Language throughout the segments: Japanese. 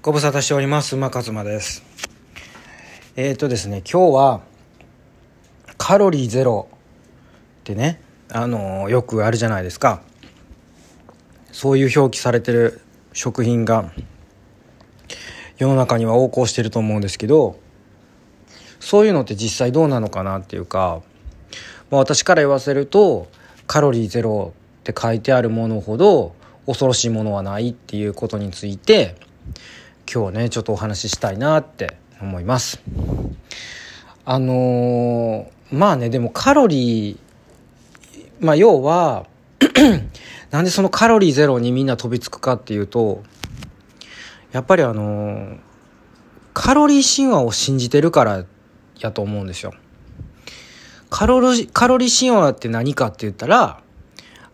ご無沙汰しております馬勝馬です。えっ、ー、とですね今日はカロリーゼロってねあのよくあるじゃないですか。そういう表記されてる食品が世の中には横行してると思うんですけどそういうのって実際どうなのかなっていうか、まあ、私から言わせるとカロリーゼロって書いてあるものほど恐ろしいものはないっていうことについて今日はねちょっとお話ししたいなって思います。あのー、まあねでもカロリーまあ要は なんでそのカロリーゼロにみんな飛びつくかっていうとやっぱりあのー、カロリー神話を信じてるからやと思うんですよ。カロリカロリー神話って何かって言ったら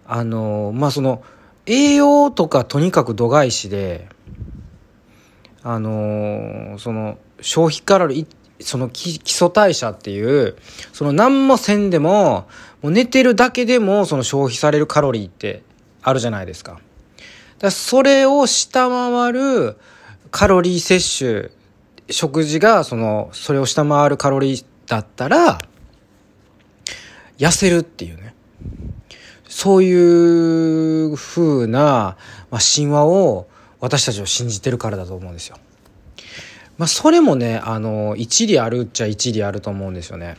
あのー、まあその栄養とかとにかく度外視で、あのー、その消費カロリー、その基礎代謝っていう、その何もせんでも、もう寝てるだけでもその消費されるカロリーってあるじゃないですか。だそれを下回るカロリー摂取、食事がその、それを下回るカロリーだったら、痩せるっていうね。そういう風な、まあ、神話を私たちを信じてるからだと思うんですよ。まあ、それもね、あの、一理あるっちゃ一理あると思うんですよね。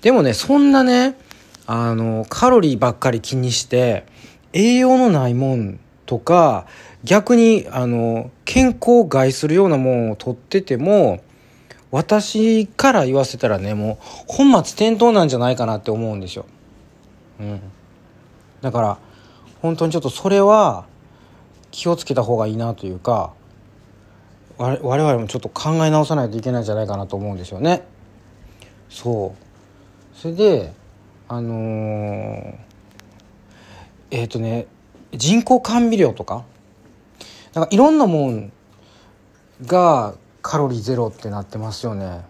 でもね、そんなね、あの、カロリーばっかり気にして、栄養のないもんとか、逆に、あの、健康を害するようなもんを取ってても、私から言わせたらね、もう、本末転倒なんじゃないかなって思うんですよ。うん。だから本当にちょっとそれは気をつけた方がいいなというか我々もちょっと考え直さないといけないんじゃないかなと思うんですよね。そうそれであのー、えっ、ー、とね人工甘味料とかなんかいろんなもんがカロリーゼロってなってますよね。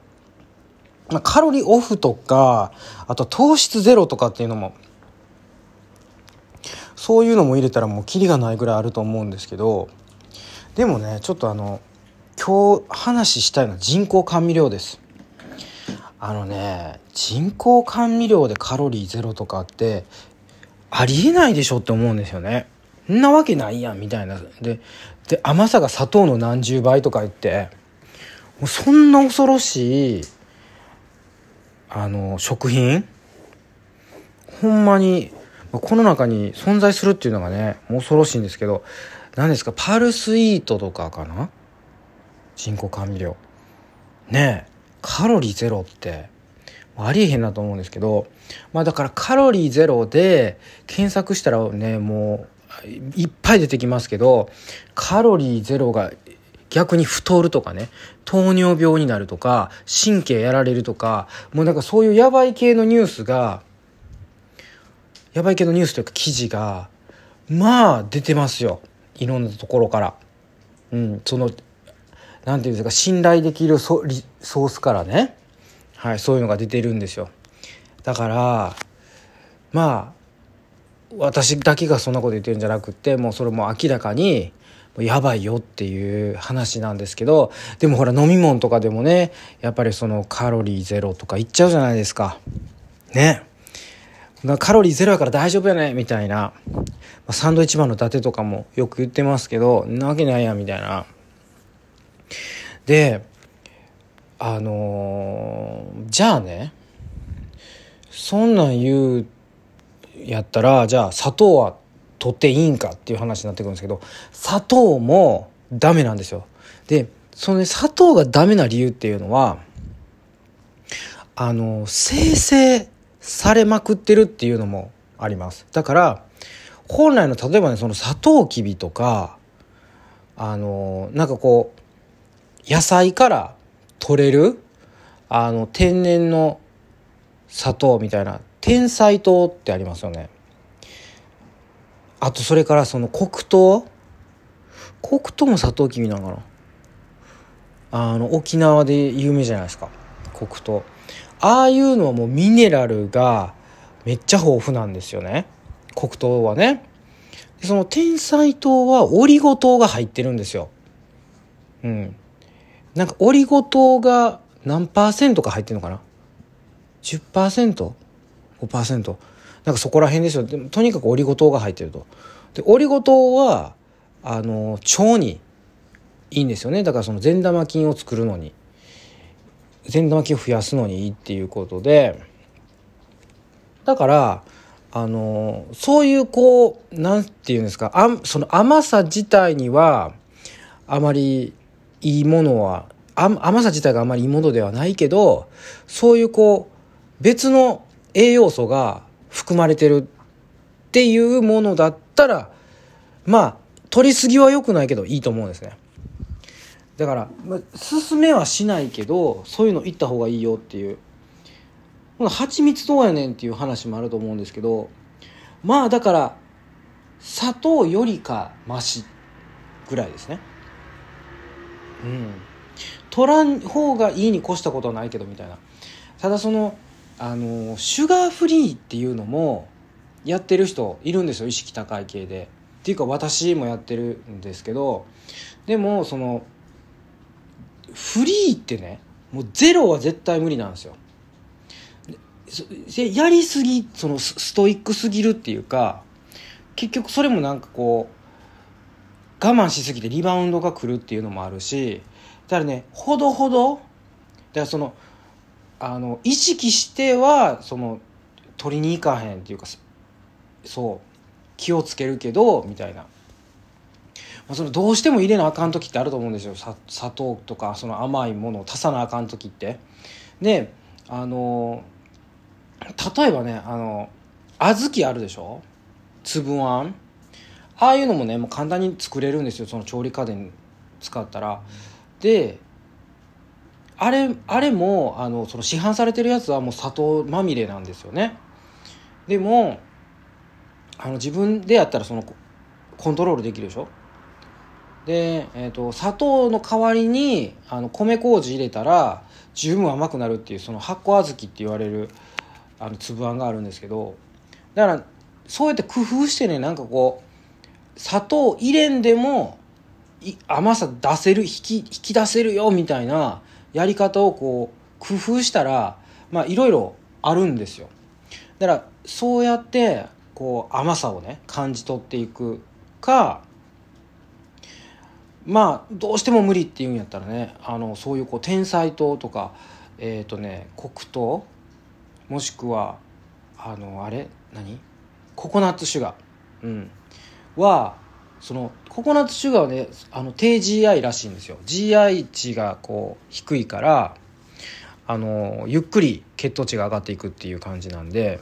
カロリーオフとかあと糖質ゼロとかっていうのもそういうのも入れたらもうキリがないぐらいあると思うんですけどでもねちょっとあの今日話したいのは人工甘味料です。あのね人工甘味料でカロリーゼロとかってありえないでしょって思うんですよね。んなわけないやんみたいな。でで甘さが砂糖の何十倍とか言ってもうそんな恐ろしいあの食品？ほんまにこの中に存在するっていうのがね恐ろしいんですけど何ですか？パルスイートとかかな？人工甘味料。ねえ。カロリーゼロってありえへんなと思うんですけどまあだからカロリーゼロで検索したらねもういっぱい出てきますけどカロリーゼロが逆に太るとかね糖尿病になるとか神経やられるとかもうなんかそういうやばい系のニュースがやばいけどニュースというか記事がまあ出てますよ。いろんなところから。うんそのなんていうんですか信頼できるソソースからね。はいそういうのが出てるんですよ。だからまあ私だけがそんなこと言ってるんじゃなくてもうそれも明らかにやばいよっていう話なんですけどでもほら飲み物とかでもねやっぱりそのカロリーゼロとか言っちゃうじゃないですか。ね。カロリーゼロやから大丈夫やね。みたいな。まサンドイッチマンの伊達とかもよく言ってますけどなわけないやみたいな。であのー、じゃあねそんなん言うやったらじゃあ砂糖は取っていいんかっていう話になってくるんですけど砂糖もダメなんですよ。でその、ね、砂糖がダメな理由っていうのはあの生成されまくってるっていうのもあります。だから本来の例えばねそのサトウキビとかあのなんかこう野菜から取れるあの天然の砂糖みたいな天才糖ってありますよね。あとそれからその黒糖？黒糖もサトウキビなのかな？あの沖縄で有名じゃないですか。黒糖ああいうのはもうミネラルがめっちゃ豊富なんですよね。黒糖はね。その天才糖はオリゴ糖が入ってるんですよ。うん。なんかオリゴ糖が何パーセントか入ってるのかな？10%5% なんかそこら辺ですよ。でもとにかくオリゴ糖が入ってると。でオリゴ糖はあの腸にいいんですよね。だからその善玉菌を作るのに。善玉菌を増やすのにいいっていうことでだからあのそういうこうなんていうんですかあその甘さ自体にはあまりいいものは甘さ自体があまりいいものではないけどそういうこう別の栄養素が含まれてるっていうものだったらまあ取りすぎは良くないけどいいと思うんですね。だから、まあ、勧めはしないけどそういうの言った方がいいよっていう。蜂蜜どうやねんっていう話もあると思うんですけどまあだから砂糖よりかマシぐらいですね。うん。取らん方がいいに越したことはないけどみたいな。ただそのあのシュガーフリーっていうのもやってる人いるんですよ意識高い系で。っていうか私もやってるんですけど。でもそのフリーってねもうゼロは絶対無理なんですよ。やりすぎそのストイックすぎるっていうか結局それもなんかこう我慢しすぎてリバウンドが来るっていうのもあるしだからねほどほどだからそのあの意識してはその取りに行かへんっていうかそう気をつけるけどみたいな、そのどうしても入れなあかん時ってあると思うんですよ。砂糖とかその甘いものを足さなあかん時って。であの例えばねあの小豆あるでしょ？粒あん。ああいうのもねもう簡単に作れるんですよ。その調理家電使ったら。であれあれもあのその市販されてるやつはもう砂糖まみれなんですよね。でもあの自分でやったらそのコントロールできるでしょ？で、えーと、砂糖の代わりにあの米麹入れたら十分甘くなるっていうその発酵小豆って言われるあの粒あんがあるんですけどだからそうやって工夫してねなんかこう砂糖入れんでも甘さ出せる引き引き出せるよみたいなやり方をこう工夫したらまあいろいろあるんですよ。だからそうやってこう甘さをね感じ取っていくかまあどうしても無理っていうんやったらねあのそういうこう天才糖とかえっ、ー、とね黒糖もしくはあのあれ？何？ココナッツシュガー、うん、はそのココナッツシュガーはねあの低 GI らしいんですよ。GI 値がこう低いからあのゆっくり血糖値が上がっていくっていう感じなんで。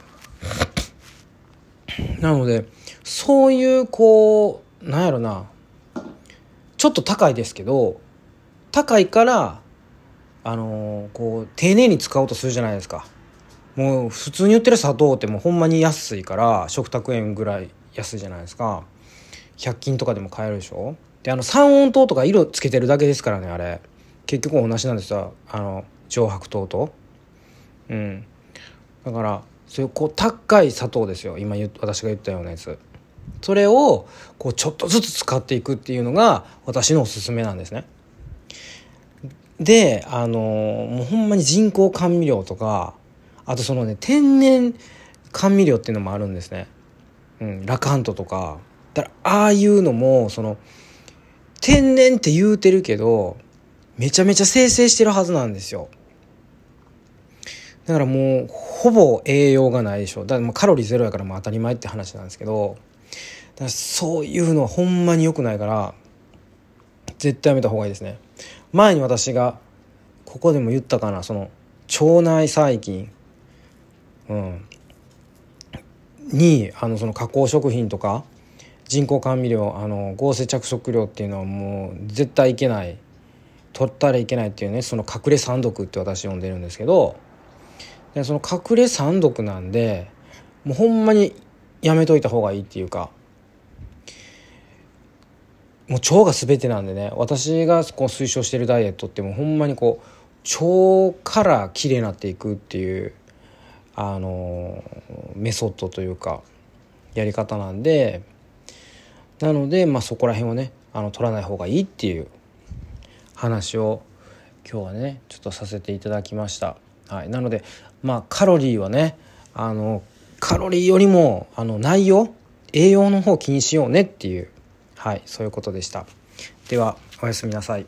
なのでそういうこうなんやろなちょっと高いですけど高いからあのこう丁寧に使おうとするじゃないですか。もう普通に売ってる砂糖ってもうほんまに安いから食卓園ぐらい安いじゃないですか。100均とかでも買えるでしょ。であの三温糖とか色つけてるだけですからねあれ。結局同じなんですよ。あの上白糖と。うん。だからそういうこう高い砂糖ですよ。今私が言ったようなやつ。それをこうちょっとずつ使っていくっていうのが私のおすすめなんですね。であのもうほんまに人工甘味料とかあとそのね天然甘味料っていうのもあるんですね、うん、ラカントとか。だからああいうのもその天然って言うてるけどめちゃめちゃ生成してるはずなんですよ。だからもうほぼ栄養がないでしょ。だからもうカロリーゼロやからもう当たり前って話なんですけど。だからそういうのはほんまに良くないから絶対やめた方がいいですね。前に私がここでも言ったかなその腸内細菌。うん。にあのその加工食品とか人工甘味料あの合成着色料っていうのはもう絶対いけない。取ったらいけないっていうねその隠れ三毒って私呼んでるんですけどでその隠れ三毒なんでもうほんまにやめといた方がいいっていうかもう腸が全てなんでね私がこう推奨してるダイエットってもうほんまにこう腸からきれいになっていくっていうあのメソッドというかやり方なんでなので、まあ、そこら辺をねあの取らない方がいいっていう話を今日はねちょっとさせていただきました。はい、なのでまあカロリーはねあのカロリーよりもあの内容栄養の方気にしようねっていうはいそういうことでした。ではおやすみなさい。